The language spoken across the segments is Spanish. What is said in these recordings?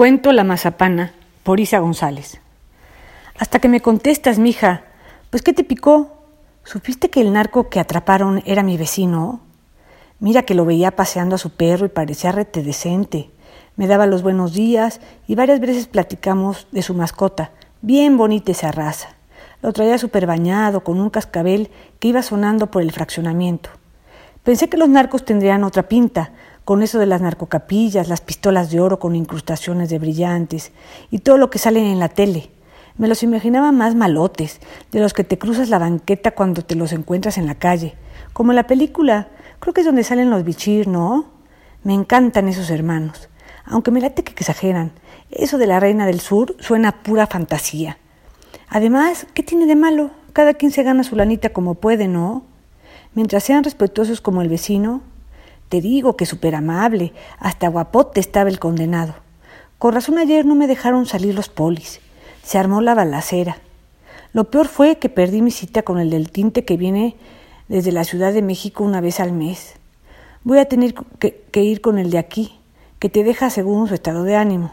Cuento La Mazapana, por Isa González. Hasta que me contestas, mija, pues ¿qué te picó? ¿Supiste que el narco que atraparon era mi vecino? Mira que lo veía paseando a su perro y parecía rete decente. Me daba los buenos días y varias veces platicamos de su mascota, bien bonita esa raza. Lo traía súper bañado, con un cascabel que iba sonando por el fraccionamiento. Pensé que los narcos tendrían otra pinta, con eso de las narcocapillas, las pistolas de oro con incrustaciones de brillantes y todo lo que sale en la tele. Me los imaginaba más malotes, de los que te cruzas la banqueta cuando te los encuentras en la calle, como en la película, creo que es donde salen los bichir, ¿no? Me encantan esos hermanos, aunque me late que exageran. Eso de la reina del sur suena pura fantasía. Además, ¿qué tiene de malo? Cada quien se gana su lanita como puede, ¿no? Mientras sean respetuosos como el vecino, te digo que súper amable, hasta guapote estaba el condenado. Con razón ayer no me dejaron salir los polis. Se armó la balacera. Lo peor fue que perdí mi cita con el del tinte que viene desde la Ciudad de México una vez al mes. Voy a tener que, ir con el de aquí, que te deja según su estado de ánimo.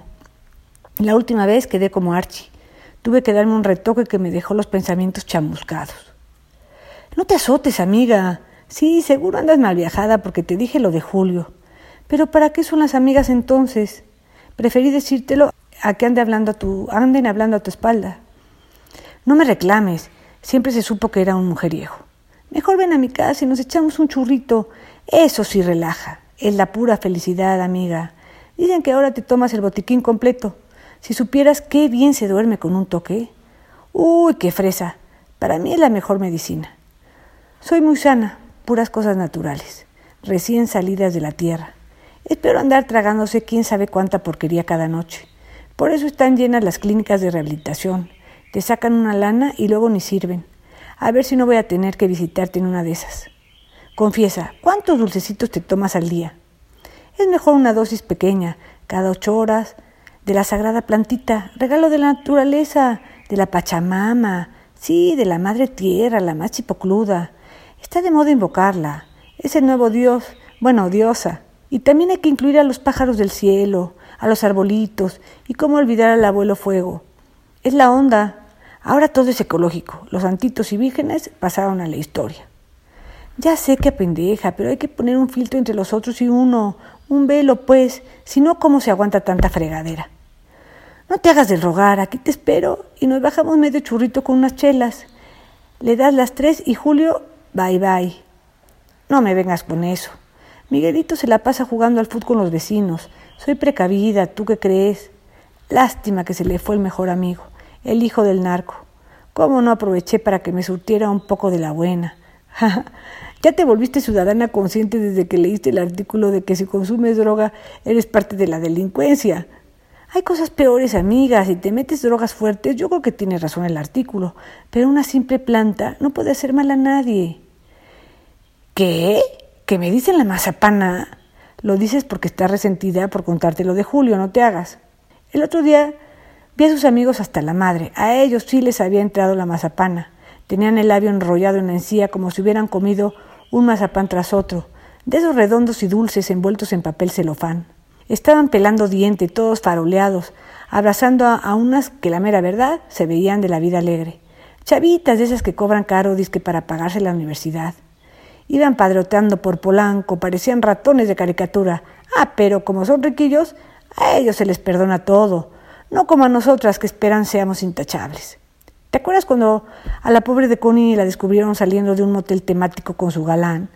La última vez quedé como Archie. Tuve que darme un retoque que me dejó los pensamientos chamuscados. No te azotes, amiga. Sí, seguro andas mal viajada porque te dije lo de Julio. Pero ¿para qué son las amigas entonces? Preferí decírtelo a que ande hablando a tu, anden hablando a tu espalda. No me reclames, siempre se supo que era un mujeriego. Mejor ven a mi casa y nos echamos un churrito. Eso sí relaja, es la pura felicidad, amiga. Dicen que ahora te tomas el botiquín completo. Si supieras qué bien se duerme con un toque. Uy, qué fresa. Para mí es la mejor medicina. Soy muy sana, puras cosas naturales, recién salidas de la tierra. Es peor andar tragándose quién sabe cuánta porquería cada noche. Por eso están llenas las clínicas de rehabilitación. Te sacan una lana y luego ni sirven. A ver si no voy a tener que visitarte en una de esas. Confiesa, ¿cuántos dulcecitos te tomas al día? Es mejor una dosis pequeña, cada ocho horas, de la sagrada plantita, regalo de la naturaleza, de la Pachamama, sí, de la Madre Tierra, la más chipocluda. Está de moda invocarla. Es el nuevo Dios, bueno, diosa. Y también hay que incluir a los pájaros del cielo, a los arbolitos, y cómo olvidar al abuelo fuego. Es la onda. Ahora todo es ecológico. Los santitos y vírgenes pasaron a la historia. Ya sé que pendeja, pero hay que poner un filtro entre los otros y uno, un velo, pues, si no, ¿cómo se aguanta tanta fregadera? No te hagas de rogar, aquí te espero y nos bajamos medio churrito con unas chelas. Le das las tres y Julio Bye bye. No me vengas con eso. Miguelito se la pasa jugando al fútbol con los vecinos. Soy precavida, ¿tú qué crees? Lástima que se le fue el mejor amigo, el hijo del narco. ¿Cómo no aproveché para que me surtiera un poco de la buena? ya te volviste ciudadana consciente desde que leíste el artículo de que si consumes droga eres parte de la delincuencia. Hay cosas peores, amigas. Si te metes drogas fuertes, yo creo que tiene razón el artículo. Pero una simple planta no puede hacer mal a nadie. ¿Qué? ¿Que me dicen la mazapana? Lo dices porque estás resentida por contarte lo de Julio, no te hagas. El otro día vi a sus amigos hasta la madre. A ellos sí les había entrado la mazapana. Tenían el labio enrollado en la encía como si hubieran comido un mazapán tras otro, de esos redondos y dulces envueltos en papel celofán. Estaban pelando diente, todos faroleados, abrazando a, unas que la mera verdad se veían de la vida alegre. Chavitas de esas que cobran caro disque para pagarse la universidad. Iban padroteando por Polanco, parecían ratones de caricatura. Ah, pero como son riquillos, a ellos se les perdona todo, no como a nosotras que esperan seamos intachables. ¿Te acuerdas cuando a la pobre de Connie la descubrieron saliendo de un motel temático con su galán?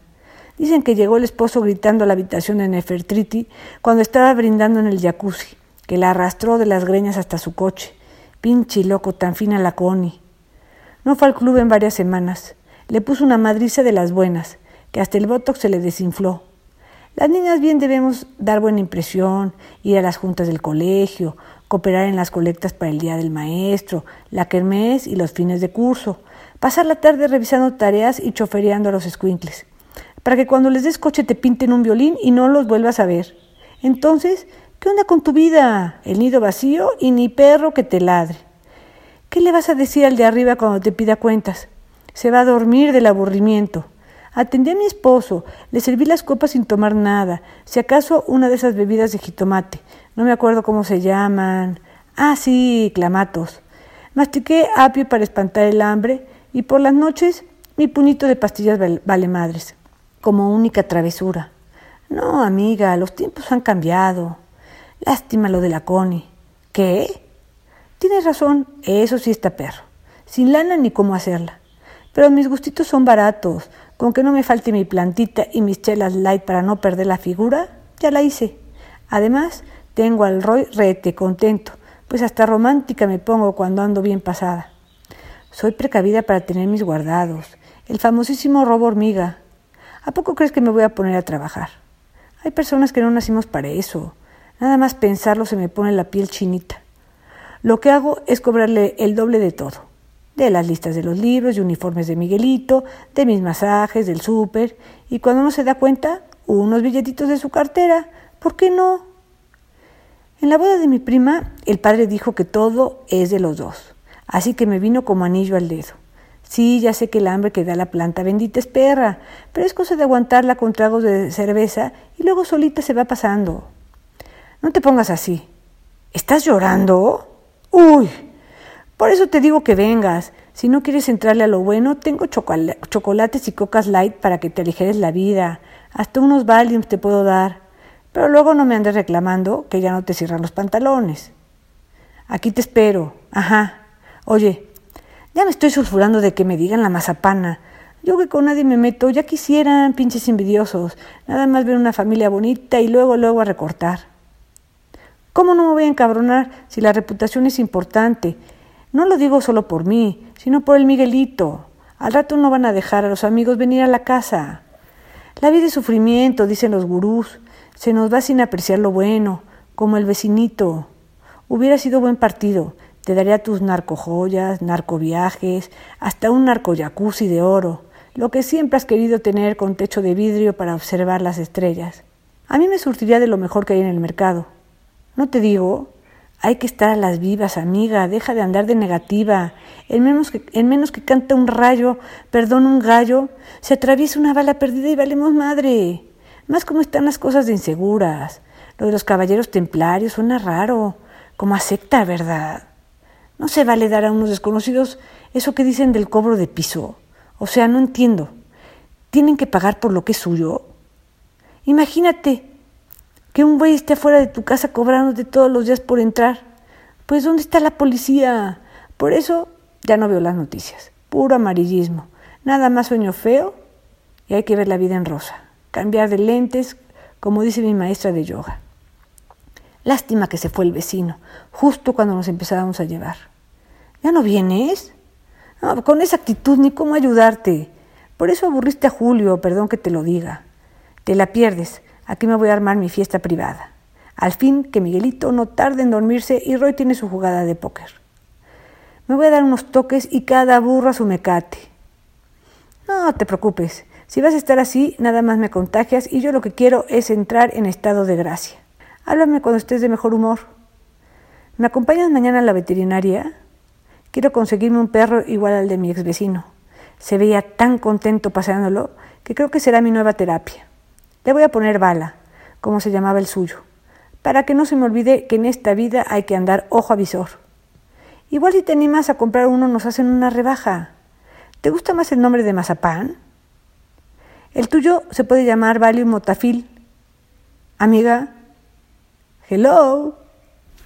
Dicen que llegó el esposo gritando a la habitación de Nefertriti cuando estaba brindando en el jacuzzi, que la arrastró de las greñas hasta su coche. Pinche loco, tan fina la Connie. No fue al club en varias semanas. Le puso una madriza de las buenas, que hasta el botox se le desinfló. Las niñas bien debemos dar buena impresión, ir a las juntas del colegio, cooperar en las colectas para el Día del Maestro, la kermés y los fines de curso, pasar la tarde revisando tareas y chofereando a los squinkles para que cuando les des coche te pinten un violín y no los vuelvas a ver. Entonces, ¿qué onda con tu vida? El nido vacío y ni perro que te ladre. ¿Qué le vas a decir al de arriba cuando te pida cuentas? Se va a dormir del aburrimiento. Atendí a mi esposo, le serví las copas sin tomar nada, si acaso una de esas bebidas de jitomate, no me acuerdo cómo se llaman. Ah, sí, clamatos. Mastiqué apio para espantar el hambre y por las noches mi puñito de pastillas vale madres, como única travesura. No, amiga, los tiempos han cambiado. Lástima lo de la Connie. ¿Qué? Tienes razón, eso sí está perro. Sin lana ni cómo hacerla. Pero mis gustitos son baratos. Con que no me falte mi plantita y mis chelas light para no perder la figura, ya la hice. Además, tengo al Roy rete contento, pues hasta romántica me pongo cuando ando bien pasada. Soy precavida para tener mis guardados. El famosísimo robo hormiga. ¿A poco crees que me voy a poner a trabajar? Hay personas que no nacimos para eso. Nada más pensarlo se me pone la piel chinita. Lo que hago es cobrarle el doble de todo. De las listas de los libros y uniformes de Miguelito, de mis masajes, del súper, y cuando uno se da cuenta, unos billetitos de su cartera. ¿Por qué no? En la boda de mi prima, el padre dijo que todo es de los dos, así que me vino como anillo al dedo. Sí, ya sé que el hambre que da la planta bendita es perra, pero es cosa de aguantarla con tragos de cerveza y luego solita se va pasando. No te pongas así. ¿Estás llorando? Uy, por eso te digo que vengas. Si no quieres entrarle a lo bueno, tengo chocolates y cocas light para que te aligeres la vida. Hasta unos Valiums te puedo dar. Pero luego no me andes reclamando que ya no te cierran los pantalones. Aquí te espero. Ajá. Oye, ya me estoy sulfurando de que me digan la mazapana. Yo que con nadie me meto, ya quisieran, pinches envidiosos. Nada más ver una familia bonita y luego, luego a recortar. ¿Cómo no me voy a encabronar si la reputación es importante? No lo digo solo por mí, sino por el Miguelito. Al rato no van a dejar a los amigos venir a la casa. La vida es sufrimiento, dicen los gurús. Se nos va sin apreciar lo bueno, como el vecinito. Hubiera sido buen partido. Te daría tus narcojoyas, narcoviajes, hasta un narcoyacuzzi de oro, lo que siempre has querido tener con techo de vidrio para observar las estrellas. A mí me surtiría de lo mejor que hay en el mercado. No te digo, hay que estar a las vivas, amiga, deja de andar de negativa. En menos que, en menos que canta un rayo, perdón, un gallo, se atraviesa una bala perdida y valemos madre. Más como están las cosas de inseguras. Lo de los caballeros templarios suena raro, como a secta, ¿verdad? No se vale dar a unos desconocidos eso que dicen del cobro de piso. O sea, no entiendo. ¿Tienen que pagar por lo que es suyo? Imagínate que un güey esté afuera de tu casa cobrándote todos los días por entrar. Pues ¿dónde está la policía? Por eso ya no veo las noticias. Puro amarillismo. Nada más sueño feo y hay que ver la vida en rosa cambiar de lentes, como dice mi maestra de yoga. Lástima que se fue el vecino, justo cuando nos empezábamos a llevar. ¿Ya no vienes? Con esa actitud ni cómo ayudarte. Por eso aburriste a Julio, perdón que te lo diga. Te la pierdes. Aquí me voy a armar mi fiesta privada. Al fin que Miguelito no tarde en dormirse y Roy tiene su jugada de póker. Me voy a dar unos toques y cada burro a su mecate. No te preocupes, si vas a estar así, nada más me contagias y yo lo que quiero es entrar en estado de gracia. Háblame cuando estés de mejor humor. ¿Me acompañas mañana a la veterinaria? Quiero conseguirme un perro igual al de mi ex vecino. Se veía tan contento paseándolo que creo que será mi nueva terapia. Le voy a poner bala, como se llamaba el suyo, para que no se me olvide que en esta vida hay que andar ojo a visor. Igual si te animas a comprar uno nos hacen una rebaja. ¿Te gusta más el nombre de mazapán? El tuyo se puede llamar Valium Motafil. Amiga, hello.